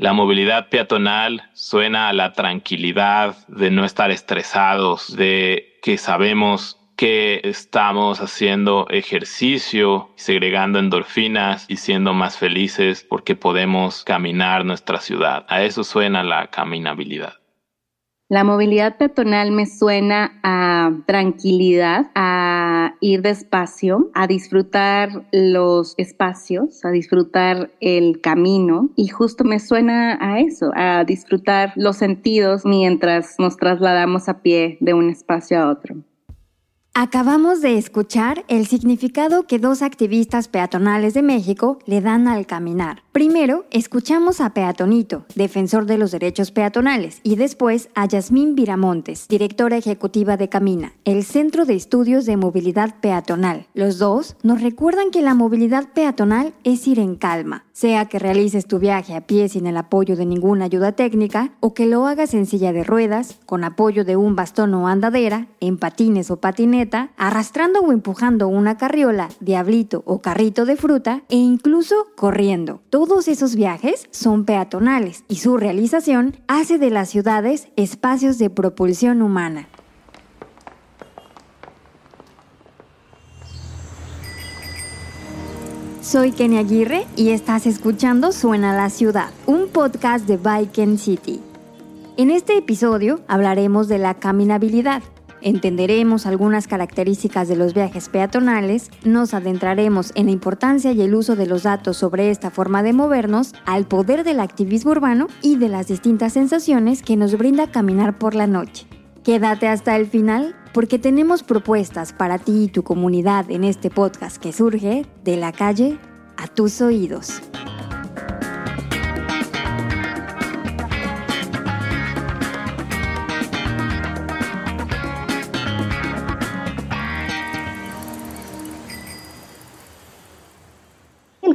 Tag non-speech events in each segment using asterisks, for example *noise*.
La movilidad peatonal suena a la tranquilidad de no estar estresados, de que sabemos que estamos haciendo ejercicio, segregando endorfinas y siendo más felices porque podemos caminar nuestra ciudad. A eso suena la caminabilidad. La movilidad peatonal me suena a tranquilidad, a ir despacio, a disfrutar los espacios, a disfrutar el camino y justo me suena a eso, a disfrutar los sentidos mientras nos trasladamos a pie de un espacio a otro. Acabamos de escuchar el significado que dos activistas peatonales de México le dan al caminar. Primero, escuchamos a Peatonito, defensor de los derechos peatonales, y después a Yasmín Viramontes, directora ejecutiva de Camina, el Centro de Estudios de Movilidad Peatonal. Los dos nos recuerdan que la movilidad peatonal es ir en calma, sea que realices tu viaje a pie sin el apoyo de ninguna ayuda técnica o que lo hagas en silla de ruedas, con apoyo de un bastón o andadera, en patines o patineta, arrastrando o empujando una carriola, diablito o carrito de fruta e incluso corriendo. Todos esos viajes son peatonales y su realización hace de las ciudades espacios de propulsión humana. Soy Kenny Aguirre y estás escuchando Suena la Ciudad, un podcast de Bike City. En este episodio hablaremos de la caminabilidad. Entenderemos algunas características de los viajes peatonales, nos adentraremos en la importancia y el uso de los datos sobre esta forma de movernos, al poder del activismo urbano y de las distintas sensaciones que nos brinda caminar por la noche. Quédate hasta el final porque tenemos propuestas para ti y tu comunidad en este podcast que surge de la calle a tus oídos.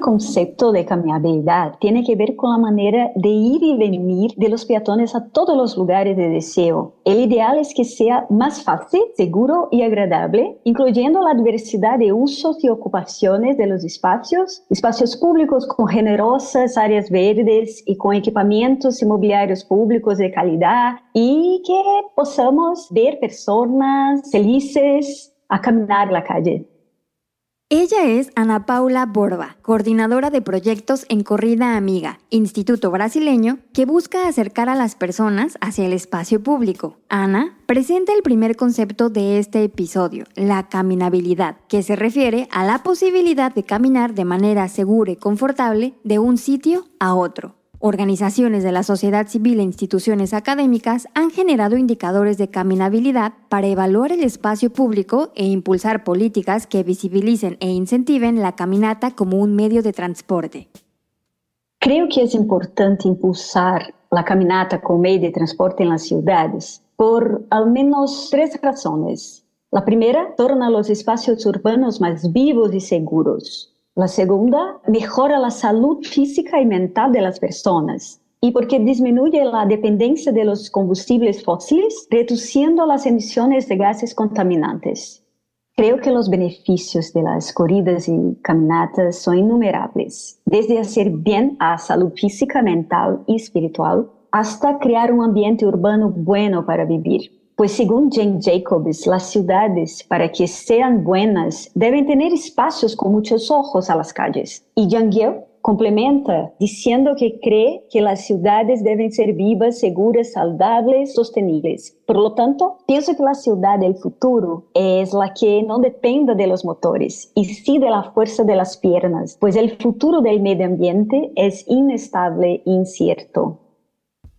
Concepto de caminabilidad tiene que ver con la manera de ir y venir de los peatones a todos los lugares de deseo. El ideal es que sea más fácil, seguro y agradable, incluyendo la diversidad de usos y ocupaciones de los espacios, espacios públicos con generosas áreas verdes y con equipamientos inmobiliarios públicos de calidad y que podamos ver personas felices a caminar la calle. Ella es Ana Paula Borba, coordinadora de proyectos en Corrida Amiga, instituto brasileño que busca acercar a las personas hacia el espacio público. Ana presenta el primer concepto de este episodio, la caminabilidad, que se refiere a la posibilidad de caminar de manera segura y confortable de un sitio a otro. Organizaciones de la sociedad civil e instituciones académicas han generado indicadores de caminabilidad para evaluar el espacio público e impulsar políticas que visibilicen e incentiven la caminata como un medio de transporte. Creo que es importante impulsar la caminata como medio de transporte en las ciudades por al menos tres razones. La primera, torna los espacios urbanos más vivos y seguros. La segunda, mejora la salud física y mental de las personas. Y porque disminuye la dependencia de los combustibles fósiles, reduciendo las emisiones de gases contaminantes. Creo que los beneficios de las corridas y caminatas son innumerables, desde hacer bien a salud física, mental y espiritual, hasta crear un ambiente urbano bueno para vivir. Pues según Jane Jacobs, las ciudades, para que sean buenas, deben tener espacios con muchos ojos a las calles. Y Yang Yeo complementa diciendo que cree que las ciudades deben ser vivas, seguras, saludables, sostenibles. Por lo tanto, pienso que la ciudad del futuro es la que no dependa de los motores y sí de la fuerza de las piernas, pues el futuro del medio ambiente es inestable e incierto.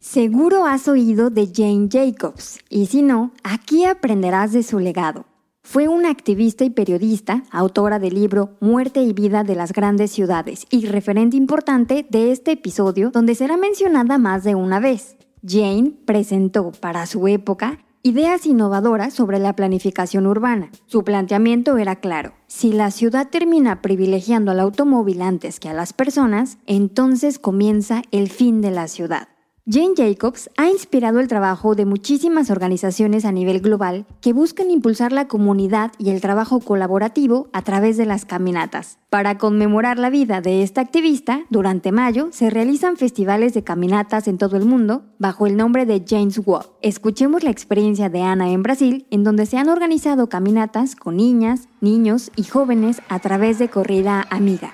Seguro has oído de Jane Jacobs, y si no, aquí aprenderás de su legado. Fue una activista y periodista, autora del libro Muerte y Vida de las Grandes Ciudades y referente importante de este episodio donde será mencionada más de una vez. Jane presentó para su época ideas innovadoras sobre la planificación urbana. Su planteamiento era claro. Si la ciudad termina privilegiando al automóvil antes que a las personas, entonces comienza el fin de la ciudad. Jane Jacobs ha inspirado el trabajo de muchísimas organizaciones a nivel global que buscan impulsar la comunidad y el trabajo colaborativo a través de las caminatas. Para conmemorar la vida de esta activista, durante mayo se realizan festivales de caminatas en todo el mundo bajo el nombre de Jane's Walk. Escuchemos la experiencia de Ana en Brasil, en donde se han organizado caminatas con niñas, niños y jóvenes a través de Corrida Amiga.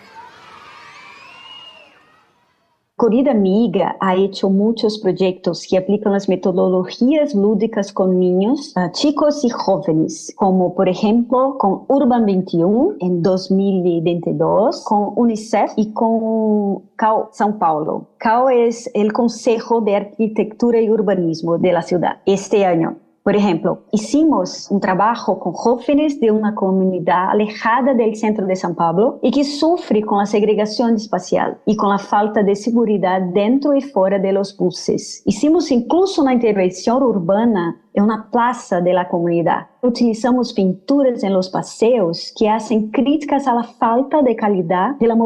Corrida Amiga ha hecho muchos proyectos que aplican las metodologías lúdicas con niños, uh, chicos y jóvenes, como por ejemplo con Urban 21 en 2022, con UNICEF y con CAO São Paulo. CAO es el Consejo de Arquitectura y Urbanismo de la ciudad este año. Por ejemplo, hicimos un trabajo con jóvenes de una comunidad alejada del centro de San Pablo y que sufre con la segregación espacial y con la falta de seguridad dentro y fuera de los buses. Hicimos incluso una intervención urbana en una plaza de la. Utilizamos pinturas en los paseos que hacen críticas la falta de calidad de la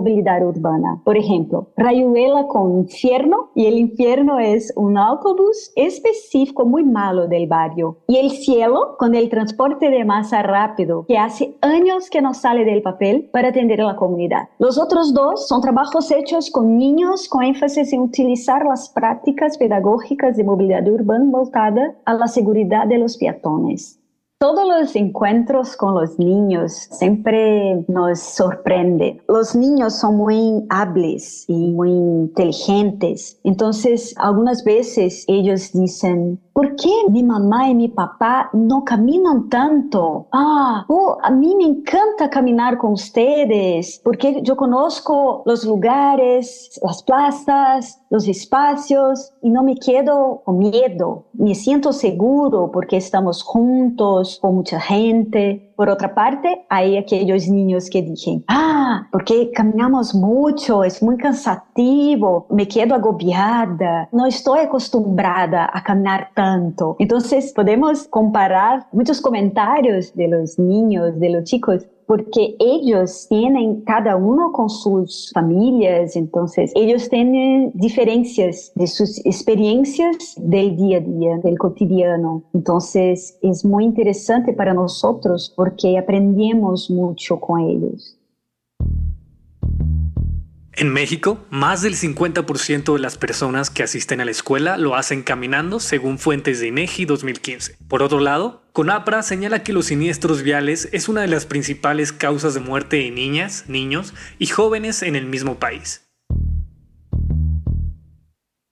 urbana. Por ejemplo, Rayuela con Infierno, y el infierno es un autobús específico muy malo del barrio. Y el cielo con el transporte de masa rápido, que hace años que no sale del papel para atender a la comunidad. Los otros dos son trabajos hechos con niños con énfasis en utilizar las prácticas pedagógicas de movilidad urbana voltada a la de los peatones. Todos los encuentros con los niños siempre nos sorprenden. Los niños son muy hábiles y muy inteligentes. Entonces, algunas veces ellos dicen, ¿Por qué mi mamá y mi papá no caminan tanto? Ah, oh, a mí me encanta caminar con ustedes porque yo conozco los lugares, las plazas, los espacios y no me quedo con miedo. Me siento seguro porque estamos juntos con mucha gente. Por otra parte, hay aquellos niños que dicen, ah, porque caminamos mucho, es muy cansativo, me quedo agobiada, no estoy acostumbrada a caminar tanto. Entonces, podemos comparar muchos comentarios de los niños, de los chicos, porque ellos tienen cada uno con sus familias, entonces ellos tienen diferencias de sus experiencias del día a día, del cotidiano. Entonces es muy interesante para nosotros porque aprendemos mucho con ellos. En México, más del 50% de las personas que asisten a la escuela lo hacen caminando, según fuentes de INEGI 2015. Por otro lado, CONAPRA señala que los siniestros viales es una de las principales causas de muerte en niñas, niños y jóvenes en el mismo país.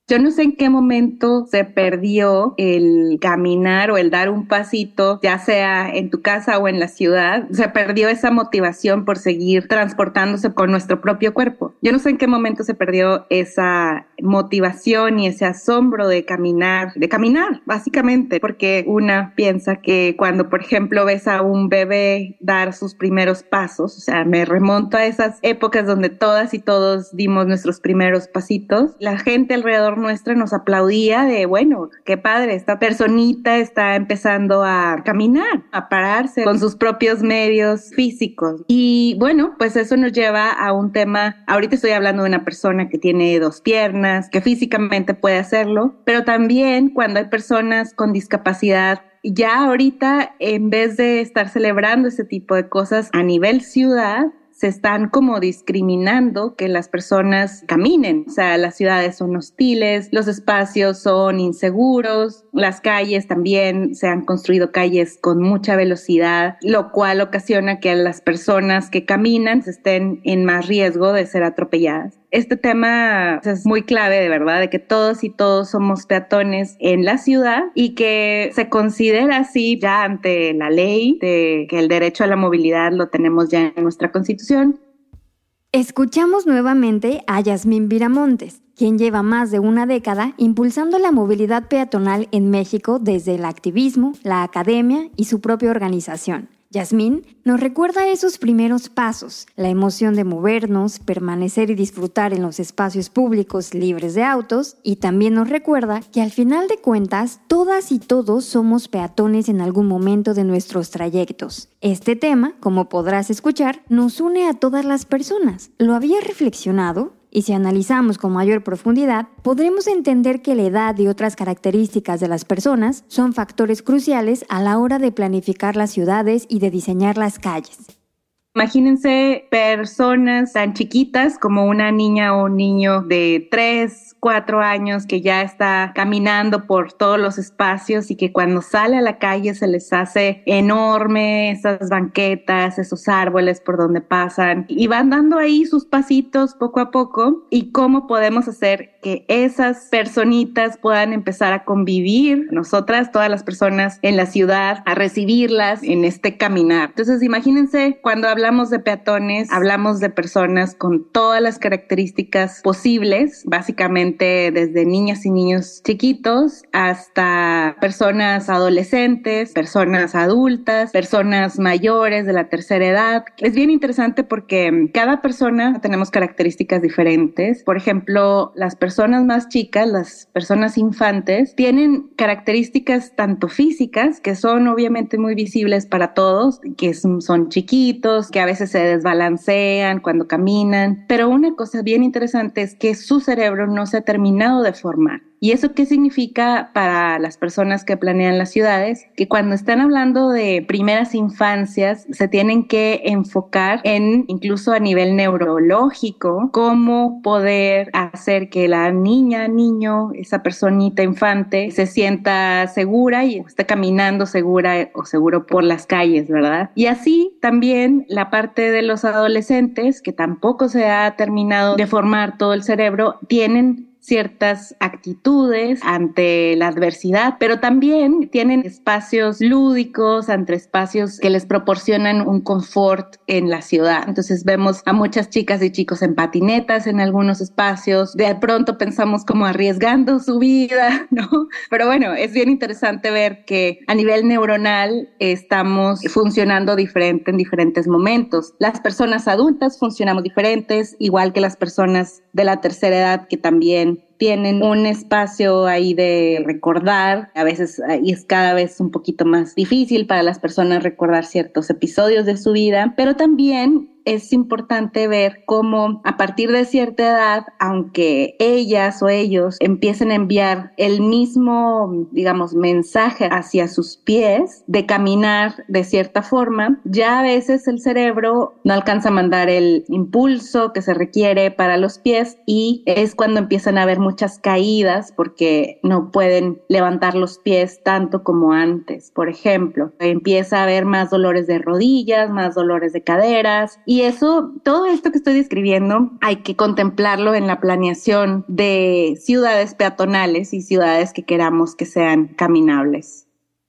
Yo no sé en qué momento se perdió el caminar o el dar un pasito, ya sea en tu casa o en la ciudad. Se perdió esa motivación por seguir transportándose con nuestro propio cuerpo. Yo no sé en qué momento se perdió esa motivación y ese asombro de caminar, de caminar, básicamente, porque una piensa que cuando, por ejemplo, ves a un bebé dar sus primeros pasos, o sea, me remonto a esas épocas donde todas y todos dimos nuestros primeros pasitos, la gente alrededor nuestra nos aplaudía de, bueno, qué padre, esta personita está empezando a caminar, a pararse con sus propios medios físicos. Y bueno, pues eso nos lleva a un tema, ahorita estoy hablando de una persona que tiene dos piernas, que físicamente puede hacerlo, pero también cuando hay personas con discapacidad ya ahorita, en vez de estar celebrando ese tipo de cosas a nivel ciudad, se están como discriminando que las personas caminen. O sea, las ciudades son hostiles, los espacios son inseguros, las calles también se han construido calles con mucha velocidad, lo cual ocasiona que las personas que caminan estén en más riesgo de ser atropelladas este tema es muy clave, de verdad, de que todos y todos somos peatones en la ciudad y que se considera así ya ante la ley de que el derecho a la movilidad lo tenemos ya en nuestra constitución. Escuchamos nuevamente a Yasmín Viramontes, quien lleva más de una década impulsando la movilidad peatonal en México desde el activismo, la academia y su propia organización. Yasmín nos recuerda esos primeros pasos, la emoción de movernos, permanecer y disfrutar en los espacios públicos libres de autos y también nos recuerda que al final de cuentas todas y todos somos peatones en algún momento de nuestros trayectos. Este tema, como podrás escuchar, nos une a todas las personas. ¿Lo había reflexionado? Y si analizamos con mayor profundidad, podremos entender que la edad y otras características de las personas son factores cruciales a la hora de planificar las ciudades y de diseñar las calles. Imagínense personas tan chiquitas como una niña o un niño de 3, cuatro años que ya está caminando por todos los espacios y que cuando sale a la calle se les hace enorme esas banquetas, esos árboles por donde pasan y van dando ahí sus pasitos poco a poco y cómo podemos hacer que esas personitas puedan empezar a convivir, nosotras, todas las personas en la ciudad, a recibirlas en este caminar. Entonces, imagínense, cuando hablamos de peatones, hablamos de personas con todas las características posibles, básicamente desde niñas y niños chiquitos hasta personas adolescentes, personas adultas, personas mayores de la tercera edad. Es bien interesante porque cada persona tenemos características diferentes. Por ejemplo, las personas más chicas, las personas infantes, tienen características tanto físicas, que son obviamente muy visibles para todos, que son chiquitos, que a veces se desbalancean cuando caminan, pero una cosa bien interesante es que su cerebro no se ha terminado de formar. ¿Y eso qué significa para las personas que planean las ciudades? Que cuando están hablando de primeras infancias, se tienen que enfocar en, incluso a nivel neurológico, cómo poder hacer que la niña, niño, esa personita infante, se sienta segura y esté caminando segura o seguro por las calles, ¿verdad? Y así también la parte de los adolescentes, que tampoco se ha terminado de formar todo el cerebro, tienen ciertas actitudes ante la adversidad, pero también tienen espacios lúdicos, ante espacios que les proporcionan un confort en la ciudad. Entonces vemos a muchas chicas y chicos en patinetas en algunos espacios, de pronto pensamos como arriesgando su vida, *laughs* ¿no? Pero bueno, es bien interesante ver que a nivel neuronal estamos funcionando diferente en diferentes momentos. Las personas adultas funcionamos diferentes, igual que las personas de la tercera edad que también tienen un espacio ahí de recordar, a veces y es cada vez un poquito más difícil para las personas recordar ciertos episodios de su vida, pero también es importante ver cómo a partir de cierta edad, aunque ellas o ellos empiecen a enviar el mismo, digamos, mensaje hacia sus pies de caminar de cierta forma, ya a veces el cerebro no alcanza a mandar el impulso que se requiere para los pies y es cuando empiezan a haber muchas caídas porque no pueden levantar los pies tanto como antes. Por ejemplo, empieza a haber más dolores de rodillas, más dolores de caderas eso, todo esto que estoy describiendo, hay que contemplarlo en la planeación de ciudades peatonales y ciudades que queramos que sean caminables.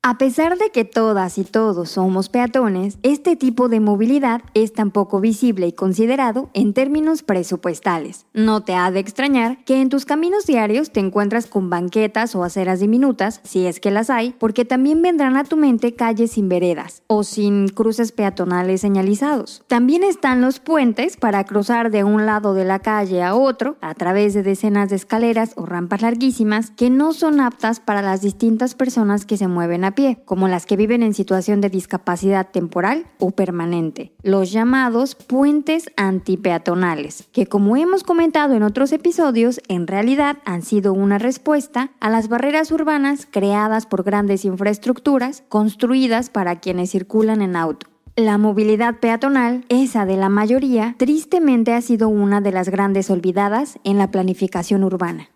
A pesar de que todas y todos somos peatones, este tipo de movilidad es tan poco visible y considerado en términos presupuestales. No te ha de extrañar que en tus caminos diarios te encuentras con banquetas o aceras diminutas, si es que las hay, porque también vendrán a tu mente calles sin veredas o sin cruces peatonales señalizados. También están los puentes para cruzar de un lado de la calle a otro a través de decenas de escaleras o rampas larguísimas que no son aptas para las distintas personas que se mueven a pie, como las que viven en situación de discapacidad temporal o permanente, los llamados puentes antipeatonales, que como hemos comentado en otros episodios, en realidad han sido una respuesta a las barreras urbanas creadas por grandes infraestructuras construidas para quienes circulan en auto. La movilidad peatonal, esa de la mayoría, tristemente ha sido una de las grandes olvidadas en la planificación urbana.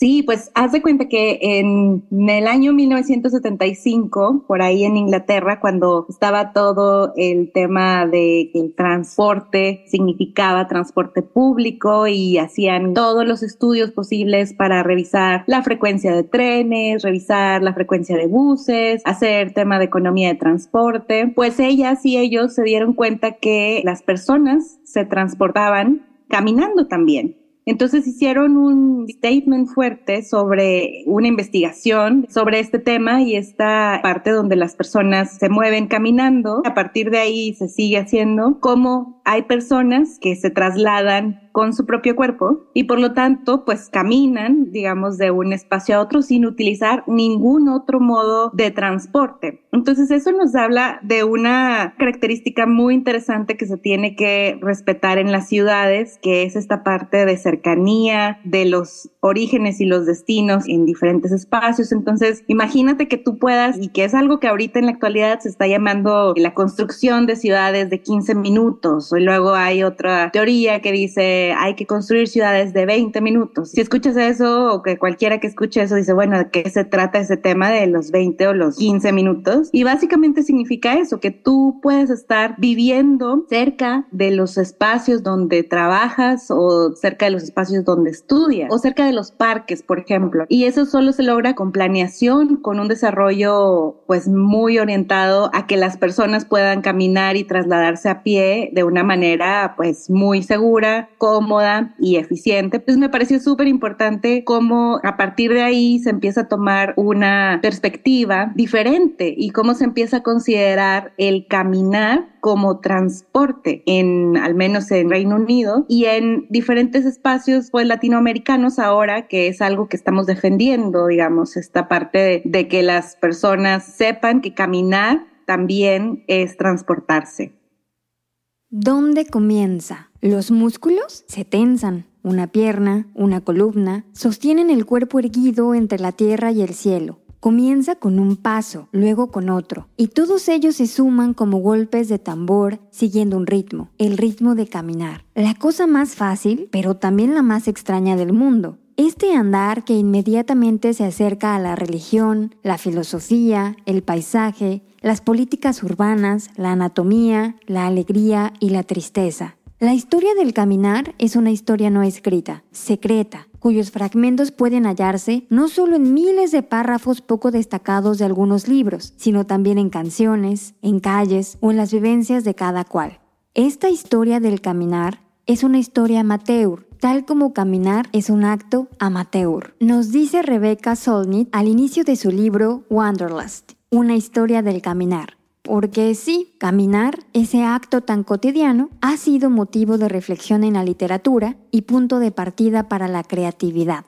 Sí, pues haz de cuenta que en, el año 1975, por ahí en Inglaterra, cuando estaba todo el tema de que el transporte significaba transporte público y hacían todos los estudios posibles para revisar la frecuencia de trenes, revisar la frecuencia de buses, hacer tema de economía de transporte, pues ellas y ellos se dieron cuenta que las personas se transportaban caminando también. Entonces hicieron un statement fuerte sobre una investigación sobre este tema y esta parte donde las personas se mueven caminando. A partir de ahí se sigue haciendo cómo hay personas que se trasladan con su propio cuerpo y por lo tanto pues caminan, digamos, de un espacio a otro sin utilizar ningún otro modo de transporte. Entonces eso nos habla de una característica muy interesante que se tiene que respetar en las ciudades, que es esta parte de cercanía, de los orígenes y los destinos en diferentes espacios. Entonces imagínate que tú puedas, y que es algo que ahorita en la actualidad se está llamando la construcción de ciudades de 15 minutos, y luego hay otra teoría que dice hay que construir ciudades de 20 minutos. Si escuchas eso o que cualquiera que escuche eso dice, bueno, ¿de qué se trata ese tema de los 20 o los 15 minutos? Y básicamente significa eso, que tú puedes estar viviendo cerca de los espacios donde trabajas o cerca de los espacios donde estudias o cerca de los parques, por ejemplo. Y eso solo se logra con planeación, con un desarrollo pues muy orientado a que las personas puedan caminar y trasladarse a pie de una manera pues muy segura, cómoda y eficiente. Pues me pareció súper importante cómo a partir de ahí se empieza a tomar una perspectiva diferente y cómo se empieza a considerar el caminar como transporte en al menos en Reino Unido y en diferentes espacios pues latinoamericanos ahora que es algo que estamos defendiendo digamos esta parte de, de que las personas sepan que caminar también es transportarse. ¿Dónde comienza? Los músculos se tensan. Una pierna, una columna, sostienen el cuerpo erguido entre la tierra y el cielo. Comienza con un paso, luego con otro, y todos ellos se suman como golpes de tambor siguiendo un ritmo, el ritmo de caminar. La cosa más fácil, pero también la más extraña del mundo. Este andar que inmediatamente se acerca a la religión, la filosofía, el paisaje, las políticas urbanas, la anatomía, la alegría y la tristeza. La historia del caminar es una historia no escrita, secreta, cuyos fragmentos pueden hallarse no solo en miles de párrafos poco destacados de algunos libros, sino también en canciones, en calles o en las vivencias de cada cual. Esta historia del caminar es una historia amateur, tal como caminar es un acto amateur. Nos dice Rebecca Solnit al inicio de su libro Wanderlust una historia del caminar. Porque sí, caminar, ese acto tan cotidiano, ha sido motivo de reflexión en la literatura y punto de partida para la creatividad.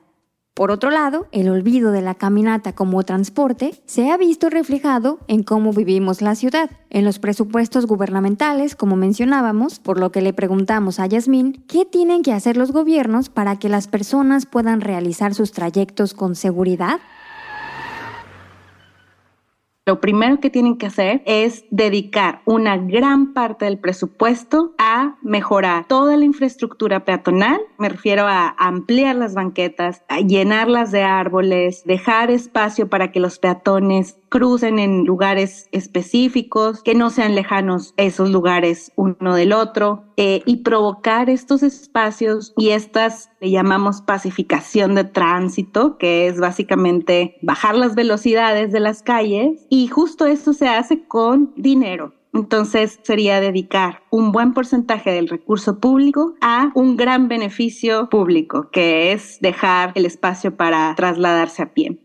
Por otro lado, el olvido de la caminata como transporte se ha visto reflejado en cómo vivimos la ciudad, en los presupuestos gubernamentales, como mencionábamos, por lo que le preguntamos a Yasmín qué tienen que hacer los gobiernos para que las personas puedan realizar sus trayectos con seguridad. Lo primero que tienen que hacer es dedicar una gran parte del presupuesto a mejorar toda la infraestructura peatonal. Me refiero a ampliar las banquetas, a llenarlas de árboles, dejar espacio para que los peatones crucen en lugares específicos, que no sean lejanos esos lugares uno del otro, eh, y provocar estos espacios y estas le llamamos pacificación de tránsito, que es básicamente bajar las velocidades de las calles, y justo esto se hace con dinero. Entonces sería dedicar un buen porcentaje del recurso público a un gran beneficio público, que es dejar el espacio para trasladarse a pie.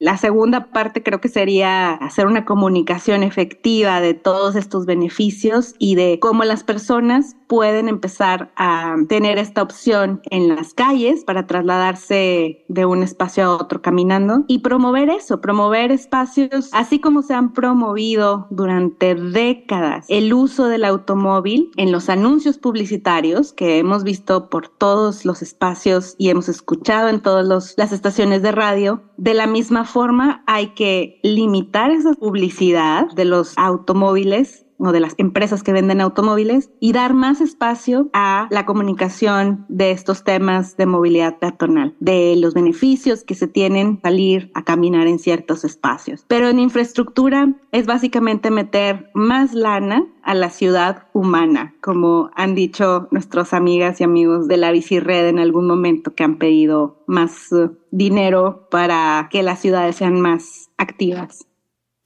La segunda parte creo que sería hacer una comunicación efectiva de todos estos beneficios y de cómo las personas pueden empezar a tener esta opción en las calles para trasladarse de un espacio a otro caminando y promover eso, promover espacios así como se han promovido durante décadas el uso del automóvil en los anuncios publicitarios que hemos visto por todos los espacios y hemos escuchado en todas las estaciones de radio. De la misma forma hay que limitar esa publicidad de los automóviles o de las empresas que venden automóviles y dar más espacio a la comunicación de estos temas de movilidad peatonal, de los beneficios que se tienen salir a caminar en ciertos espacios. Pero en infraestructura es básicamente meter más lana a la ciudad humana, como han dicho nuestras amigas y amigos de la bicirred en algún momento que han pedido más uh, dinero para que las ciudades sean más activas.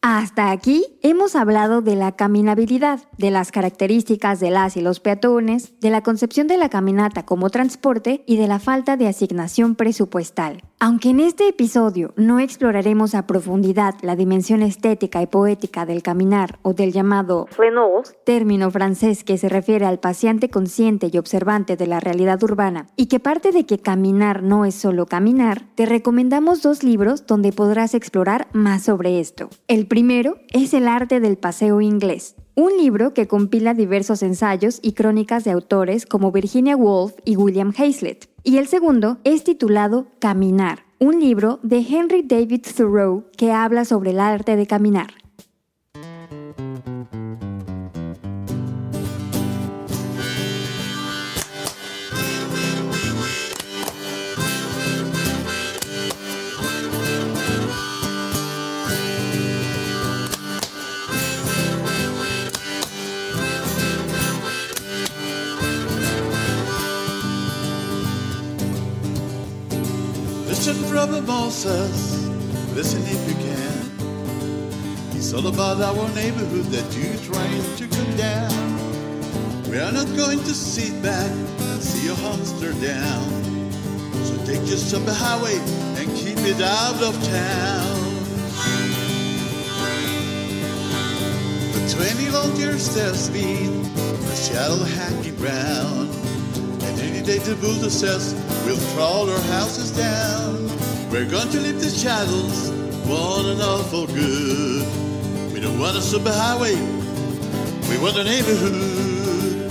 Hasta aquí hemos hablado de la caminabilidad, de las características de las y los peatones, de la concepción de la caminata como transporte y de la falta de asignación presupuestal. Aunque en este episodio no exploraremos a profundidad la dimensión estética y poética del caminar o del llamado flenos, término francés que se refiere al paciente consciente y observante de la realidad urbana, y que parte de que caminar no es solo caminar, te recomendamos dos libros donde podrás explorar más sobre esto. El primero es El arte del paseo inglés, un libro que compila diversos ensayos y crónicas de autores como Virginia Woolf y William Hazlitt y el segundo es titulado Caminar, un libro de Henry David Thoreau que habla sobre el arte de caminar. Brother Moses, listen if you can. It's all about our neighborhood that you're trying to condemn. We are not going to sit back and see your hamster down. So take just up the highway and keep it out of town. For 20 long years there's been a shadow hanging round. And any day the builder says we'll crawl our houses down. We're going to leave the shadows, one and all for good. We don't want a superhighway, we want a neighborhood.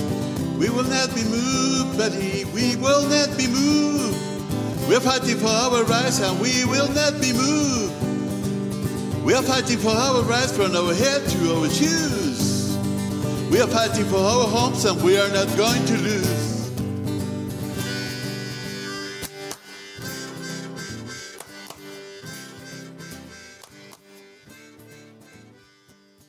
We will not be moved, buddy, we will not be moved. We're fighting for our rights and we will not be moved. We are fighting for our rights from our head to our shoes. We are fighting for our homes and we are not going to lose.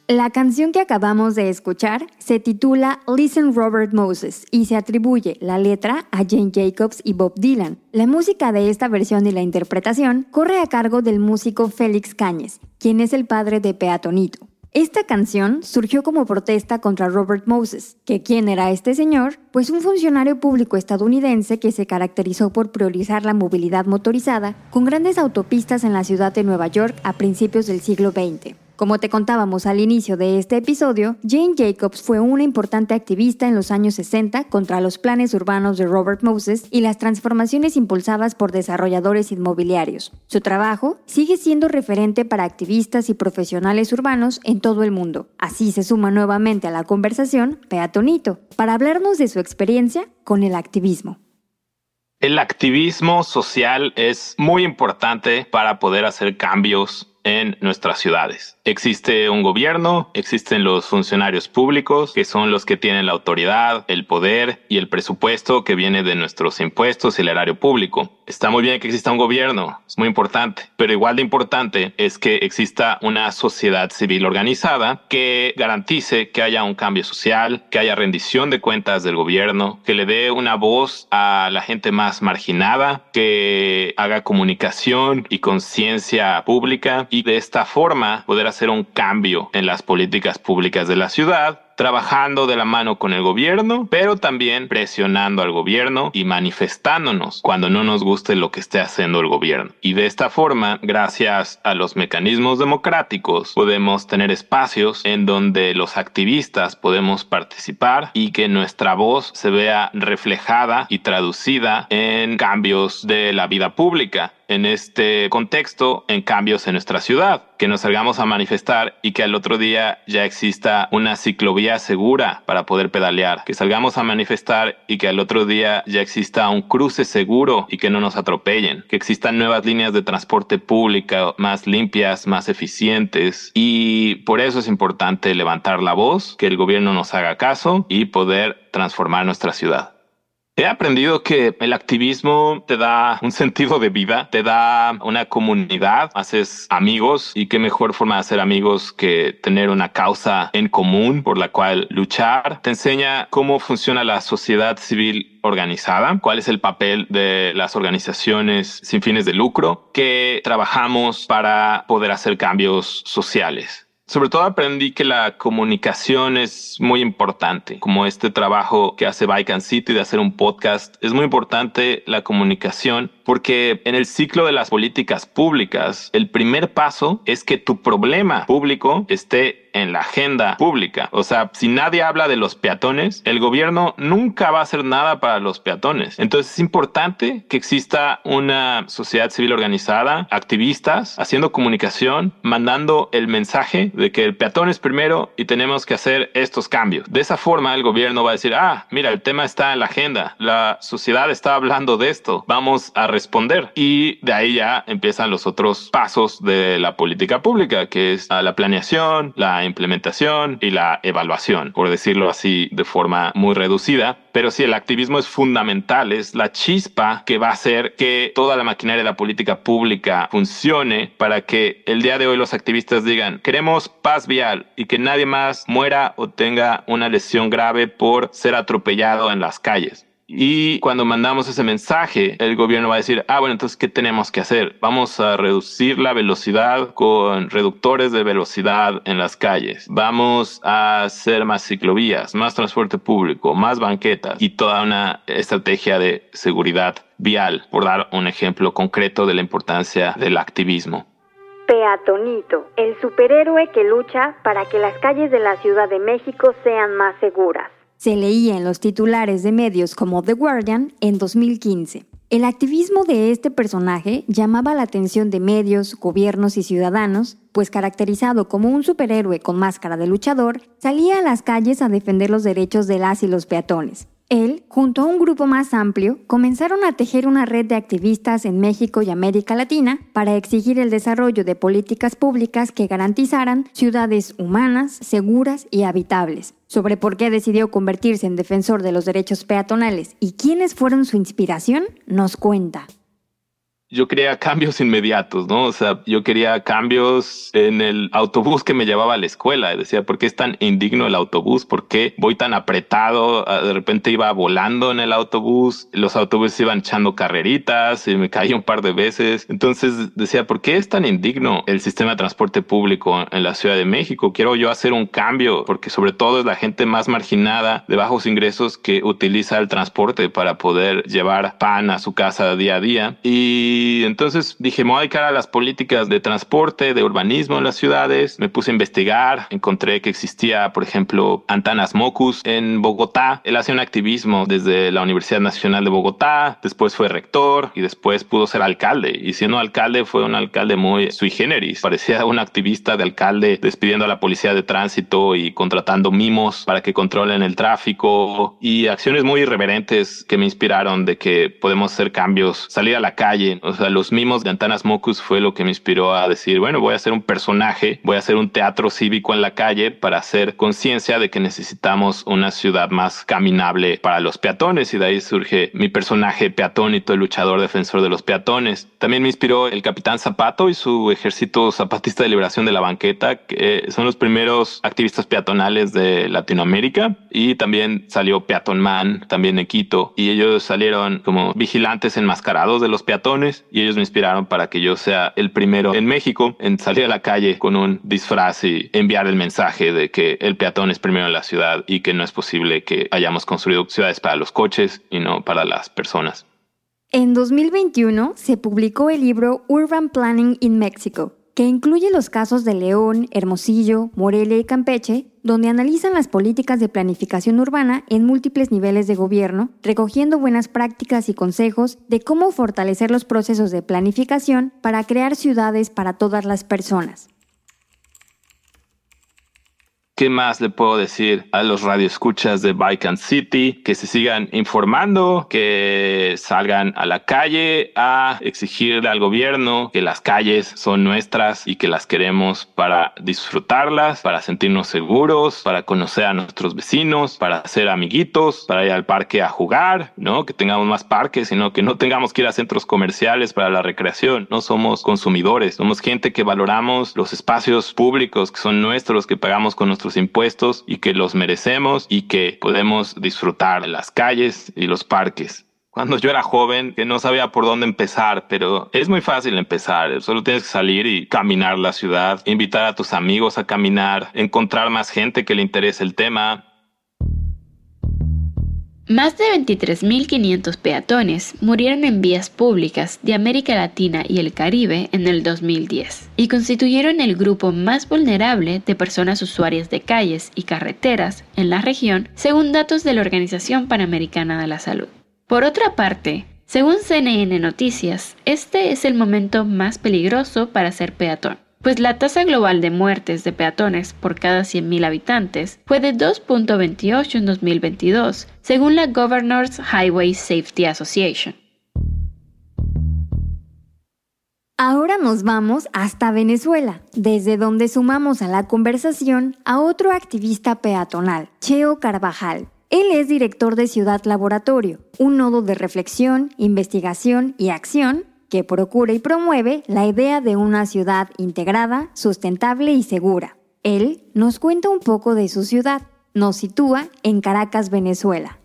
La canción que acabamos de escuchar se titula Listen Robert Moses y se atribuye la letra a Jane Jacobs y Bob Dylan. La música de esta versión y la interpretación corre a cargo del músico Félix Cáñez, quien es el padre de Peatonito. Esta canción surgió como protesta contra Robert Moses, que quién era este señor, pues un funcionario público estadounidense que se caracterizó por priorizar la movilidad motorizada con grandes autopistas en la ciudad de Nueva York a principios del siglo XX. Como te contábamos al inicio de este episodio, Jane Jacobs fue una importante activista en los años 60 contra los planes urbanos de Robert Moses y las transformaciones impulsadas por desarrolladores inmobiliarios. Su trabajo sigue siendo referente para activistas y profesionales urbanos en todo el mundo. Así se suma nuevamente a la conversación Peatonito, para hablarnos de su experiencia con el activismo. El activismo social es muy importante para poder hacer cambios en nuestras ciudades. Existe un gobierno, existen los funcionarios públicos, que son los que tienen la autoridad, el poder y el presupuesto que viene de nuestros impuestos y el erario público. Está muy bien que exista un gobierno, es muy importante, pero igual de importante es que exista una sociedad civil organizada que garantice que haya un cambio social, que haya rendición de cuentas del gobierno, que le dé una voz a la gente más marginada, que haga comunicación y conciencia pública y de esta forma poder hacer un cambio en las políticas públicas de la ciudad trabajando de la mano con el gobierno, pero también presionando al gobierno y manifestándonos cuando no nos guste lo que esté haciendo el gobierno. Y de esta forma, gracias a los mecanismos democráticos, podemos tener espacios en donde los activistas podemos participar y que nuestra voz se vea reflejada y traducida en cambios de la vida pública en este contexto en cambios en nuestra ciudad, que nos salgamos a manifestar y que al otro día ya exista una ciclovía segura para poder pedalear, que salgamos a manifestar y que al otro día ya exista un cruce seguro y que no nos atropellen, que existan nuevas líneas de transporte pública más limpias, más eficientes. Y por eso es importante levantar la voz, que el gobierno nos haga caso y poder transformar nuestra ciudad. He aprendido que el activismo te da un sentido de vida, te da una comunidad, haces amigos y qué mejor forma de hacer amigos que tener una causa en común por la cual luchar. Te enseña cómo funciona la sociedad civil organizada, cuál es el papel de las organizaciones sin fines de lucro, que trabajamos para poder hacer cambios sociales. Sobre todo aprendí que la comunicación es muy importante, como este trabajo que hace Bike and City de hacer un podcast. Es muy importante la comunicación porque en el ciclo de las políticas públicas, el primer paso es que tu problema público esté en la agenda pública. O sea, si nadie habla de los peatones, el gobierno nunca va a hacer nada para los peatones. Entonces es importante que exista una sociedad civil organizada, activistas, haciendo comunicación, mandando el mensaje de que el peatón es primero y tenemos que hacer estos cambios. De esa forma el gobierno va a decir, ah, mira, el tema está en la agenda, la sociedad está hablando de esto, vamos a responder. Y de ahí ya empiezan los otros pasos de la política pública, que es la planeación, la implementación y la evaluación, por decirlo así de forma muy reducida. Pero sí, el activismo es fundamental, es la chispa que va a hacer que toda la maquinaria de la política pública funcione para que el día de hoy los activistas digan, queremos paz vial y que nadie más muera o tenga una lesión grave por ser atropellado en las calles. Y cuando mandamos ese mensaje, el gobierno va a decir, ah, bueno, entonces, ¿qué tenemos que hacer? Vamos a reducir la velocidad con reductores de velocidad en las calles. Vamos a hacer más ciclovías, más transporte público, más banquetas y toda una estrategia de seguridad vial, por dar un ejemplo concreto de la importancia del activismo. Peatonito, el superhéroe que lucha para que las calles de la Ciudad de México sean más seguras se leía en los titulares de medios como The Guardian en 2015. El activismo de este personaje llamaba la atención de medios, gobiernos y ciudadanos, pues caracterizado como un superhéroe con máscara de luchador, salía a las calles a defender los derechos de las y los peatones. Él, junto a un grupo más amplio, comenzaron a tejer una red de activistas en México y América Latina para exigir el desarrollo de políticas públicas que garantizaran ciudades humanas, seguras y habitables. Sobre por qué decidió convertirse en defensor de los derechos peatonales y quiénes fueron su inspiración, nos cuenta yo quería cambios *laughs* inmediatos, ¿no? O sea, yo quería cambios en el autobús que me llevaba a la escuela. decía, ¿por qué es tan indigno el autobús? ¿Por qué voy tan apretado? Ah, de repente iba volando en el autobús, los autobuses iban echando carreritas y me caí un par de veces. Entonces decía, ¿por qué es tan indigno el sistema de transporte público en la Ciudad de México? Quiero yo hacer un cambio porque sobre todo es la gente más marginada de bajos ingresos que utiliza el transporte para poder llevar pan a su casa día a día. Y y entonces dije, me voy a dedicar a las políticas de transporte, de urbanismo en las ciudades. Me puse a investigar, encontré que existía, por ejemplo, Antanas Mocus en Bogotá. Él hacía un activismo desde la Universidad Nacional de Bogotá, después fue rector y después pudo ser alcalde. Y siendo alcalde fue un alcalde muy sui generis. Parecía un activista de alcalde despidiendo a la policía de tránsito y contratando mimos para que controlen el tráfico y acciones muy irreverentes que me inspiraron de que podemos hacer cambios, salir a la calle. O sea, los mimos de Antanas Mocus fue lo que me inspiró a decir, bueno, voy a hacer un personaje, voy a hacer un teatro cívico en la calle para hacer conciencia de que necesitamos una ciudad más caminable para los peatones y de ahí surge mi personaje peatónito, el luchador defensor de los peatones. También me inspiró el Capitán Zapato y su ejército zapatista de liberación de la banqueta, que son los primeros activistas peatonales de Latinoamérica. Y también salió Peaton Man, también en Quito, y ellos salieron como vigilantes enmascarados de los peatones y ellos me inspiraron para que yo sea el primero en México en salir a la calle con un disfraz y enviar el mensaje de que el peatón es primero en la ciudad y que no es posible que hayamos construido ciudades para los coches y no para las personas. En 2021 se publicó el libro Urban Planning in Mexico, que incluye los casos de León, Hermosillo, Morelia y Campeche, donde analizan las políticas de planificación urbana en múltiples niveles de gobierno, recogiendo buenas prácticas y consejos de cómo fortalecer los procesos de planificación para crear ciudades para todas las personas. ¿Qué más le puedo decir a los radioescuchas de Bike and City? Que se sigan informando, que salgan a la calle a exigirle al gobierno que las calles son nuestras y que las queremos para disfrutarlas, para sentirnos seguros, para conocer a nuestros vecinos, para ser amiguitos, para ir al parque a jugar, ¿no? Que tengamos más parques, sino que no tengamos que ir a centros comerciales para la recreación. No somos consumidores, somos gente que valoramos los espacios públicos que son nuestros, que pagamos con nuestros impuestos y que los merecemos y que podemos disfrutar de las calles y los parques. Cuando yo era joven, que no sabía por dónde empezar, pero es muy fácil empezar. Solo tienes que salir y caminar la ciudad, invitar a tus amigos a caminar, encontrar más gente que le interese el tema, Más de 23.500 peatones murieron en vías públicas de América Latina y el Caribe en el 2010 y constituyeron el grupo más vulnerable de personas usuarias de calles y carreteras en la región, según datos de la Organización Panamericana de la Salud. Por otra parte, según CNN Noticias, este es el momento más peligroso para ser peatón pues la tasa global de muertes de peatones por cada 100.000 habitantes fue de 2.28 en 2022, según la Governors Highway Safety Association. Ahora nos vamos hasta Venezuela, desde donde sumamos a la conversación a otro activista peatonal, Cheo Carvajal. Él es director de Ciudad Laboratorio, un nodo de reflexión, investigación y acción que procura y promueve la idea de una ciudad integrada, sustentable y segura. Él nos cuenta un poco de su ciudad. Nos sitúa en Caracas, Venezuela.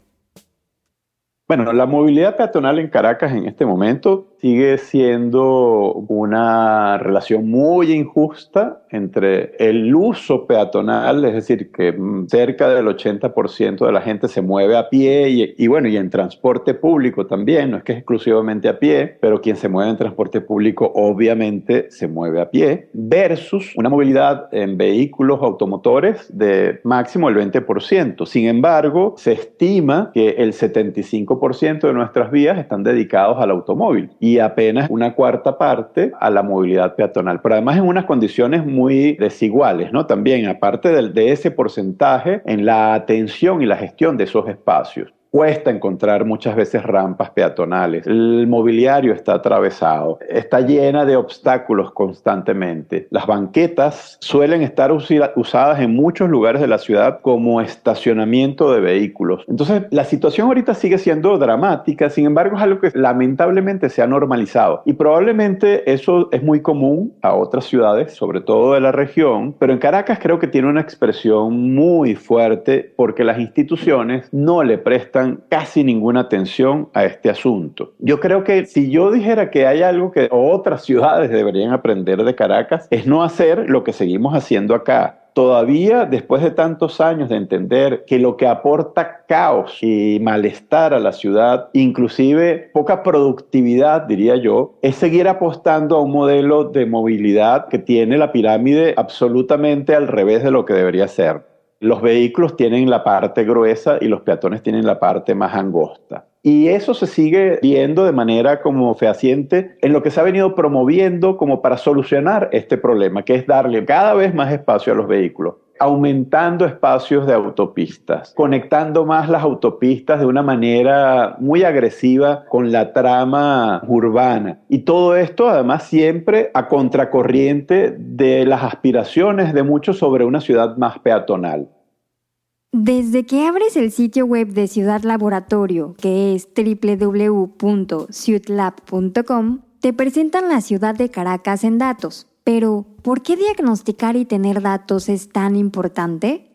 Bueno, la movilidad peatonal en Caracas en este momento sigue siendo una relación muy injusta entre el uso peatonal, es decir, que cerca del 80% de la gente se mueve a pie y, bueno, y en transporte público también, no es que es exclusivamente a pie, pero quien se mueve en transporte público obviamente se mueve a pie, versus una movilidad en vehículos automotores de máximo el 20%. Sin embargo, se estima que el 75% de nuestras vías están dedicados al automóvil y apenas una cuarta parte a la movilidad peatonal, pero además en unas condiciones muy desiguales, ¿no? También, aparte de, de ese porcentaje, en la atención y la gestión de esos espacios cuesta encontrar muchas veces rampas peatonales. El mobiliario está atravesado, está llena de obstáculos constantemente. Las banquetas suelen estar usadas en muchos lugares de la ciudad como estacionamiento de vehículos. Entonces, la situación ahorita sigue siendo dramática, sin embargo, es algo que lamentablemente se ha normalizado. Y probablemente eso es muy común a otras ciudades, sobre todo de la región, pero en Caracas creo que tiene una expresión muy fuerte porque las instituciones no le prestan casi ninguna atención a este asunto. Yo creo que si yo dijera que hay algo que otras ciudades deberían aprender de Caracas, es no hacer lo que seguimos haciendo acá, todavía después de tantos años de entender que lo que aporta caos y malestar a la ciudad, inclusive poca productividad, diría yo, es seguir apostando a un modelo de movilidad que tiene la pirámide absolutamente al revés de lo que debería ser los vehículos tienen la parte gruesa y los peatones tienen la parte más angosta. Y eso se sigue viendo de manera como fehaciente en lo que se ha venido promoviendo como para solucionar este problema, que es darle cada vez más espacio a los vehículos aumentando espacios de autopistas, conectando más las autopistas de una manera muy agresiva con la trama urbana. Y todo esto además siempre a contracorriente de las aspiraciones de muchos sobre una ciudad más peatonal. Desde que abres el sitio web de Ciudad Laboratorio, que es www.ciudlab.com, te presentan la ciudad de Caracas en datos. Pero, ¿por qué diagnosticar y tener datos es tan importante?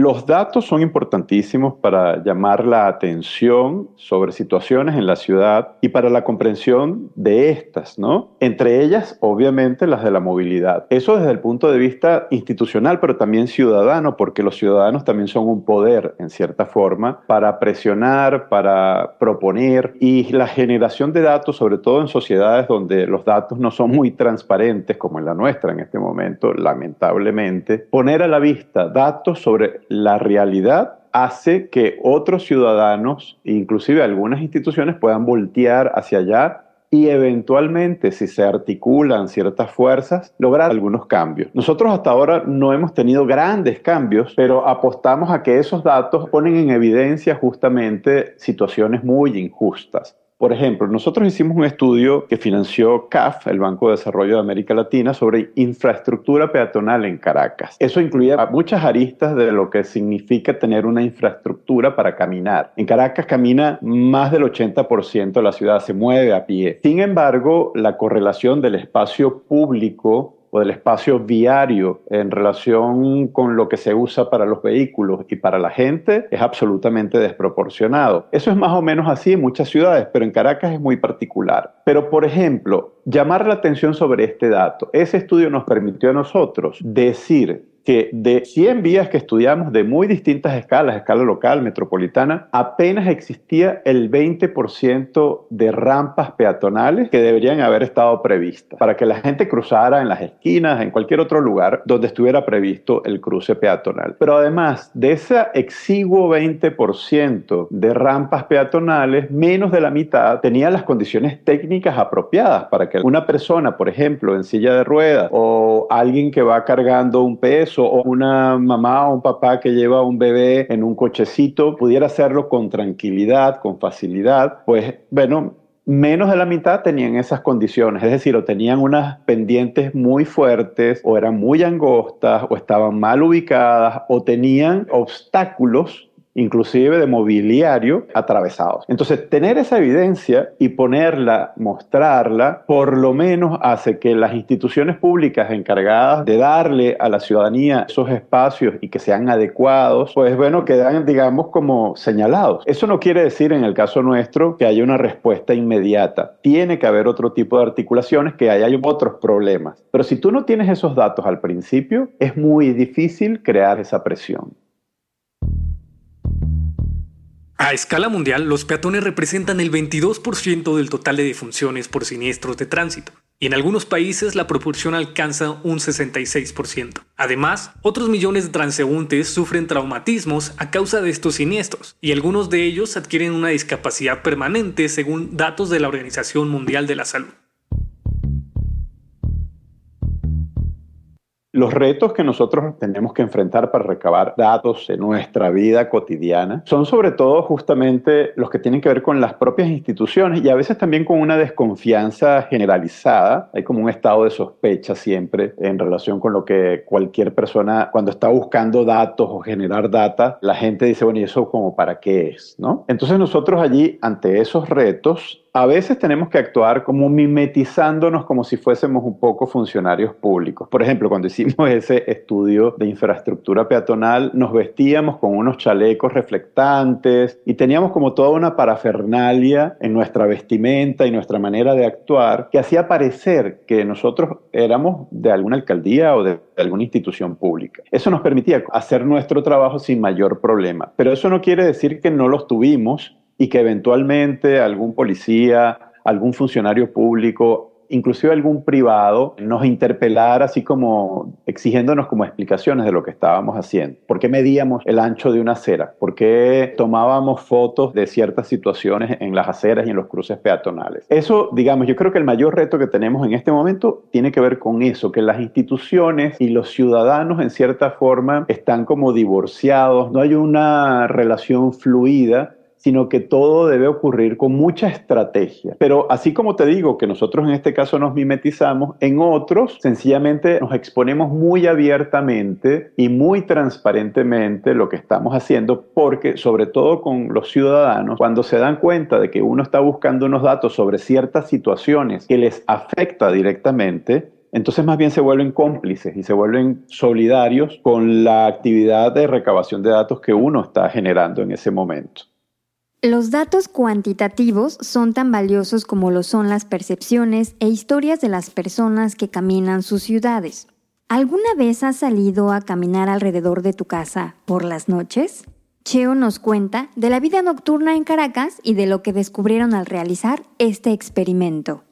Los datos son importantísimos para llamar la atención sobre situaciones en la ciudad y para la comprensión de estas, ¿no? Entre ellas, obviamente, las de la movilidad. Eso desde el punto de vista institucional, pero también ciudadano, porque los ciudadanos también son un poder, en cierta forma, para presionar, para proponer y la generación de datos, sobre todo en sociedades donde los datos no son muy transparentes, como en la nuestra en este momento, lamentablemente, poner a la vista datos sobre la realidad hace que otros ciudadanos, inclusive algunas instituciones, puedan voltear hacia allá y eventualmente, si se articulan ciertas fuerzas, lograr algunos cambios. Nosotros hasta ahora no hemos tenido grandes cambios, pero apostamos a que esos datos ponen en evidencia justamente situaciones muy injustas. Por ejemplo, nosotros hicimos un estudio que financió CAF, el Banco de Desarrollo de América Latina, sobre infraestructura peatonal en Caracas. Eso incluía muchas aristas de lo que significa tener una infraestructura para caminar. En Caracas camina más del 80% de la ciudad, se mueve a pie. Sin embargo, la correlación del espacio público o del espacio viario en relación con lo que se usa para los vehículos y para la gente es absolutamente desproporcionado. Eso es más o menos así en muchas ciudades, pero en Caracas es muy particular. Pero, por ejemplo, llamar la atención sobre este dato. Ese estudio nos permitió a nosotros decir que de 100 vías que estudiamos de muy distintas escalas, escala local, metropolitana, apenas existía el 20% de rampas peatonales que deberían haber estado previstas para que la gente cruzara en las esquinas, en cualquier otro lugar donde estuviera previsto el cruce peatonal. Pero además de ese exiguo 20% de rampas peatonales, menos de la mitad tenía las condiciones técnicas apropiadas para que una persona, por ejemplo, en silla de ruedas o alguien que va cargando un peso o una mamá o un papá que lleva un bebé en un cochecito pudiera hacerlo con tranquilidad, con facilidad, pues bueno, menos de la mitad tenían esas condiciones, es decir, o tenían unas pendientes muy fuertes, o eran muy angostas, o estaban mal ubicadas, o tenían obstáculos inclusive de mobiliario atravesados. Entonces, tener esa evidencia y ponerla, mostrarla, por lo menos hace que las instituciones públicas encargadas de darle a la ciudadanía esos espacios y que sean adecuados, pues bueno, quedan, digamos, como señalados. Eso no quiere decir en el caso nuestro que haya una respuesta inmediata. Tiene que haber otro tipo de articulaciones, que haya otros problemas. Pero si tú no tienes esos datos al principio, es muy difícil crear esa presión. A escala mundial, los peatones representan el 22% del total de defunciones por siniestros de tránsito, y en algunos países la proporción alcanza un 66%. Además, otros millones de transeúntes sufren traumatismos a causa de estos siniestros, y algunos de ellos adquieren una discapacidad permanente según datos de la Organización Mundial de la Salud. Los retos que nosotros tenemos que enfrentar para recabar datos en nuestra vida cotidiana son sobre todo justamente los que tienen que ver con las propias instituciones y a veces también con una desconfianza generalizada. Hay como un estado de sospecha siempre en relación con lo que cualquier persona cuando está buscando datos o generar data, la gente dice, bueno, ¿y eso como para qué es? ¿no? Entonces nosotros allí, ante esos retos, a veces tenemos que actuar como mimetizándonos como si fuésemos un poco funcionarios públicos. Por ejemplo, cuando hicimos *laughs* ese estudio de infraestructura peatonal, nos vestíamos con unos chalecos reflectantes y teníamos como toda una parafernalia en nuestra vestimenta y nuestra manera de actuar que hacía parecer que nosotros éramos de alguna alcaldía o de alguna institución pública. Eso nos permitía hacer nuestro trabajo sin mayor problema, pero eso no quiere decir que no los tuvimos y que eventualmente algún policía, algún funcionario público, inclusive algún privado, nos interpelara así como exigiéndonos como explicaciones de lo que estábamos haciendo. ¿Por qué medíamos el ancho de una acera? ¿Por qué tomábamos fotos de ciertas situaciones en las aceras y en los cruces peatonales? Eso, digamos, yo creo que el mayor reto que tenemos en este momento tiene que ver con eso, que las instituciones y los ciudadanos en cierta forma están como divorciados, no hay una relación fluida sino que todo debe ocurrir con mucha estrategia. Pero así como te digo que nosotros en este caso nos mimetizamos, en otros sencillamente nos exponemos muy abiertamente y muy transparentemente lo que estamos haciendo, porque sobre todo con los ciudadanos, cuando se dan cuenta de que uno está buscando unos datos sobre ciertas situaciones que les afecta directamente, entonces más bien se vuelven cómplices y se vuelven solidarios con la actividad de recabación de datos que uno está generando en ese momento. Los datos cuantitativos son tan valiosos como lo son las percepciones e historias de las personas que caminan sus ciudades. ¿Alguna vez has salido a caminar alrededor de tu casa por las noches? Cheo nos cuenta de la vida nocturna en Caracas y de lo que descubrieron al realizar este experimento.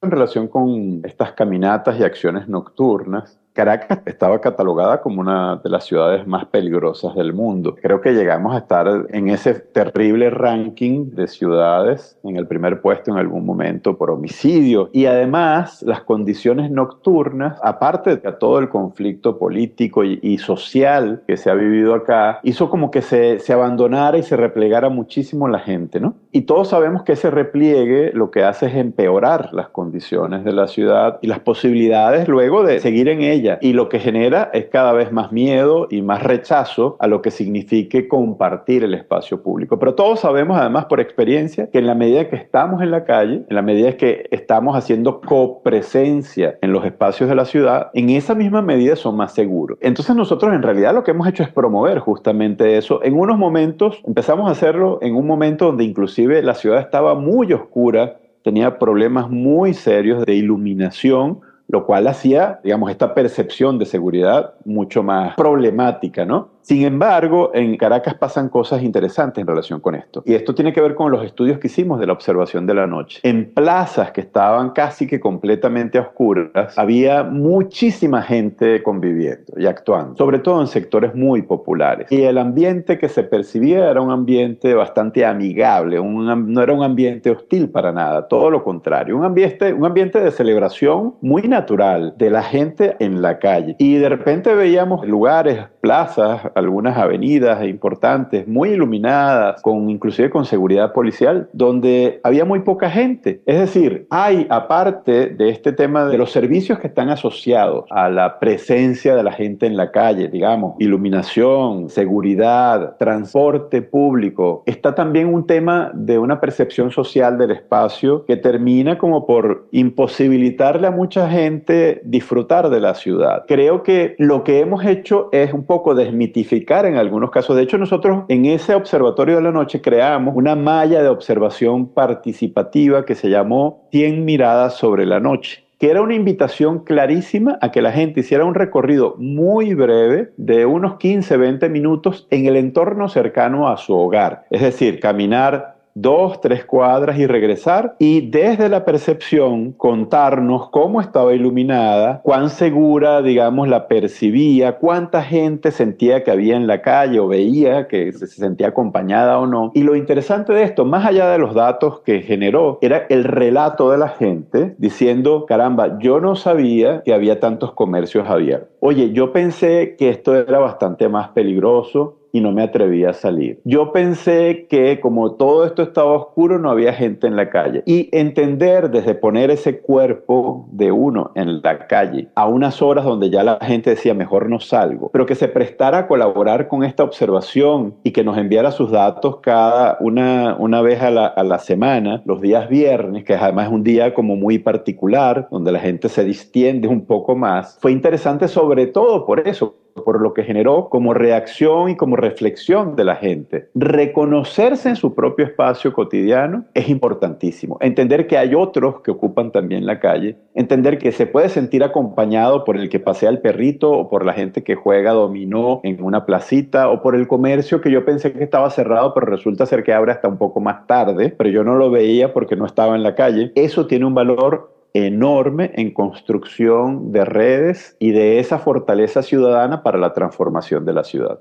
En relación con estas caminatas y acciones nocturnas, Caracas estaba catalogada como una de las ciudades más peligrosas del mundo. Creo que llegamos a estar en ese terrible ranking de ciudades en el primer puesto en algún momento por homicidio. Y además las condiciones nocturnas, aparte de todo el conflicto político y, social que se ha vivido acá, hizo como que se, se abandonara y se replegara muchísimo la gente, ¿no? Y todos sabemos que ese repliegue lo que hace es empeorar las condiciones de la ciudad y las posibilidades luego de seguir en ella y lo que genera es cada vez más miedo y más rechazo a lo que signifique compartir el espacio público. Pero todos sabemos además por experiencia que en la medida que estamos en la calle, en la medida que estamos haciendo copresencia en los espacios de la ciudad, en esa misma medida son más seguros. Entonces nosotros en realidad lo que hemos hecho es promover justamente eso. En unos momentos empezamos a hacerlo en un momento donde inclusive la ciudad estaba muy oscura, tenía problemas muy serios de iluminación lo cual hacía, digamos, esta percepción de seguridad mucho más problemática, ¿no? Sin embargo, en Caracas pasan cosas interesantes en relación con esto. Y esto tiene que ver con los estudios que hicimos de la observación de la noche. En plazas que estaban casi que completamente oscuras, había muchísima gente conviviendo y actuando, sobre todo en sectores muy populares. Y el ambiente que se percibía era un ambiente bastante amigable, no era un ambiente hostil para nada, todo lo contrario, un ambiente, un ambiente de celebración muy natural de la gente en la calle. Y de repente veíamos lugares, plazas, algunas avenidas importantes, muy iluminadas, con inclusive con seguridad policial, donde había muy poca gente. Es decir, hay aparte de este tema de los servicios que están asociados a la presencia de la gente en la calle, digamos, iluminación, seguridad, transporte público, está también un tema de una percepción social del espacio que termina como por imposibilitarle a mucha gente disfrutar de la ciudad. Creo que lo que hemos hecho es un poco desmitificar en algunos casos. De hecho, nosotros en ese observatorio de la noche creamos una malla de observación participativa que se llamó 100 miradas sobre la noche que era una invitación clarísima a que la gente hiciera un recorrido muy breve de unos 15, 20 minutos en el entorno cercano a su hogar. Es decir, caminar dos, tres cuadras y regresar y desde la percepción contarnos cómo estaba iluminada, cuán segura, digamos, la percibía, cuánta gente sentía que había en la calle o veía que se sentía acompañada o no. Y lo interesante de esto, más allá de los datos que generó, era el relato de la gente diciendo, caramba, yo no sabía que había tantos comercios abiertos. Oye, yo pensé que esto era bastante más peligroso y no me atreví a salir. Yo pensé que como todo esto estaba oscuro no había gente en la calle. Y entender desde poner ese cuerpo de uno en la calle a unas horas donde ya la gente decía mejor no salgo, pero que se prestara a colaborar con esta observación y que nos enviara sus datos cada una, una vez a la, a la semana, los días viernes, que además es un día como muy particular, donde la gente se distiende un poco más, fue interesante sobre todo por eso, por lo que generó como reacción y como reflexión de la gente. Reconocerse en su propio espacio cotidiano es importantísimo. Entender que hay otros que ocupan también la calle. Entender que se puede sentir acompañado por el que pasea el perrito o por la gente que juega dominó en una placita o por el comercio que yo pensé que estaba cerrado, pero resulta ser que abre hasta un poco más tarde, pero yo no lo veía porque no estaba en la calle. Eso tiene un valor enorme en construcción de redes y de esa fortaleza ciudadana para la transformación de la ciudad.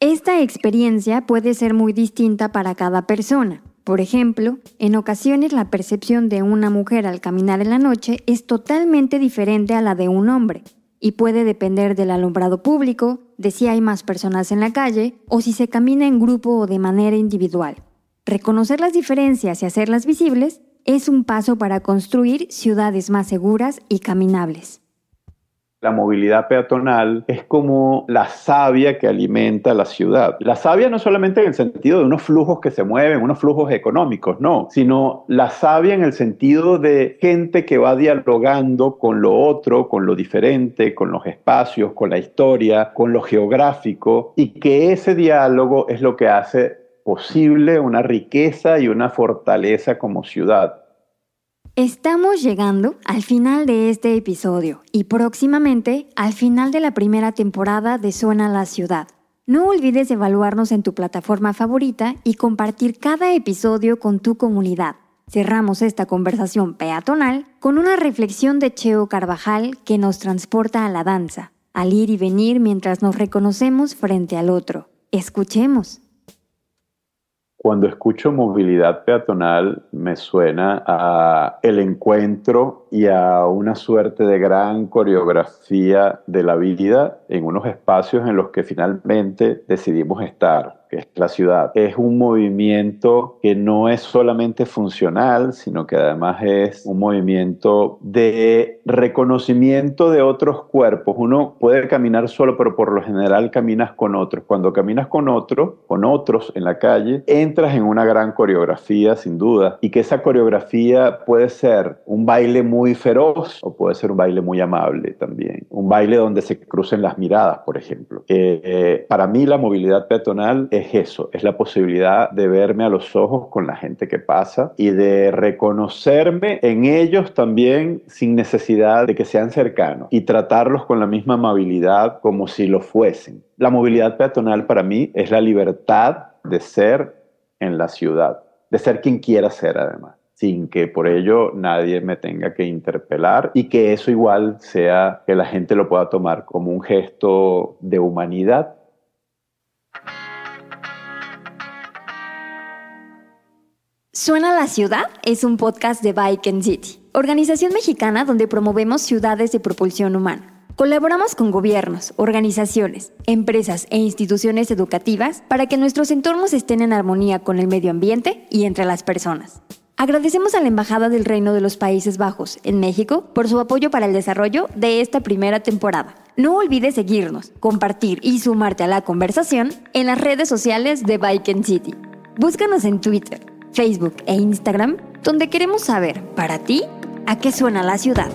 Esta experiencia puede ser muy distinta para cada persona. Por ejemplo, en ocasiones la percepción de una mujer al caminar en la noche es totalmente diferente a la de un hombre y puede depender del alumbrado público, de si hay más personas en la calle o si se camina en grupo o de manera individual. Reconocer las diferencias y hacerlas visibles es un paso para construir ciudades más seguras y caminables. La movilidad peatonal es como la savia que alimenta la ciudad. La savia no solamente en el sentido de unos flujos que se mueven, unos flujos económicos, no, sino la savia en el sentido de gente que va dialogando con lo otro, con lo diferente, con los espacios, con la historia, con lo geográfico, y que ese diálogo es lo que hace posible una riqueza y una fortaleza como ciudad. Estamos llegando al final de este episodio y próximamente al final de la primera temporada de Suena la Ciudad. No olvides evaluarnos en tu plataforma favorita y compartir cada episodio con tu comunidad. Cerramos esta conversación peatonal con una reflexión de Cheo Carvajal que nos transporta a la danza, al ir y venir mientras nos reconocemos frente al otro. Escuchemos. Cuando escucho movilidad peatonal me suena a el encuentro y a una suerte de gran coreografía de la vida en unos espacios en los que finalmente decidimos estar que es la ciudad. Es un movimiento que no es solamente funcional, sino que además es un movimiento de reconocimiento de otros cuerpos. Uno puede caminar solo, pero por lo general caminas con otros. Cuando caminas con otros, con otros en la calle, entras en una gran coreografía, sin duda, y que esa coreografía puede ser un baile muy feroz o puede ser un baile muy amable también. Un baile donde se crucen las miradas, por ejemplo. Eh, para mí la movilidad peatonal es eso, es la posibilidad de verme a los ojos con la gente que pasa y de reconocerme en ellos también sin necesidad de que sean cercanos y tratarlos con la misma amabilidad como si lo fuesen. La movilidad peatonal para mí es la libertad de ser en la ciudad, de ser quien quiera ser además sin que por ello nadie me tenga que interpelar y que eso igual sea que la gente lo pueda tomar como un gesto de humanidad. Suena la ciudad es un podcast de Bike and City, organización mexicana donde promovemos ciudades de propulsión humana. Colaboramos con gobiernos, organizaciones, empresas e instituciones educativas para que nuestros entornos estén en armonía con el medio ambiente y entre las personas. Agradecemos a la Embajada del Reino de los Países Bajos en México por su apoyo para el desarrollo de esta primera temporada. No olvides seguirnos, compartir y sumarte a la conversación en las redes sociales de Bike City. Búscanos en Twitter, Facebook e Instagram, donde queremos saber, para ti, a qué suena la ciudad.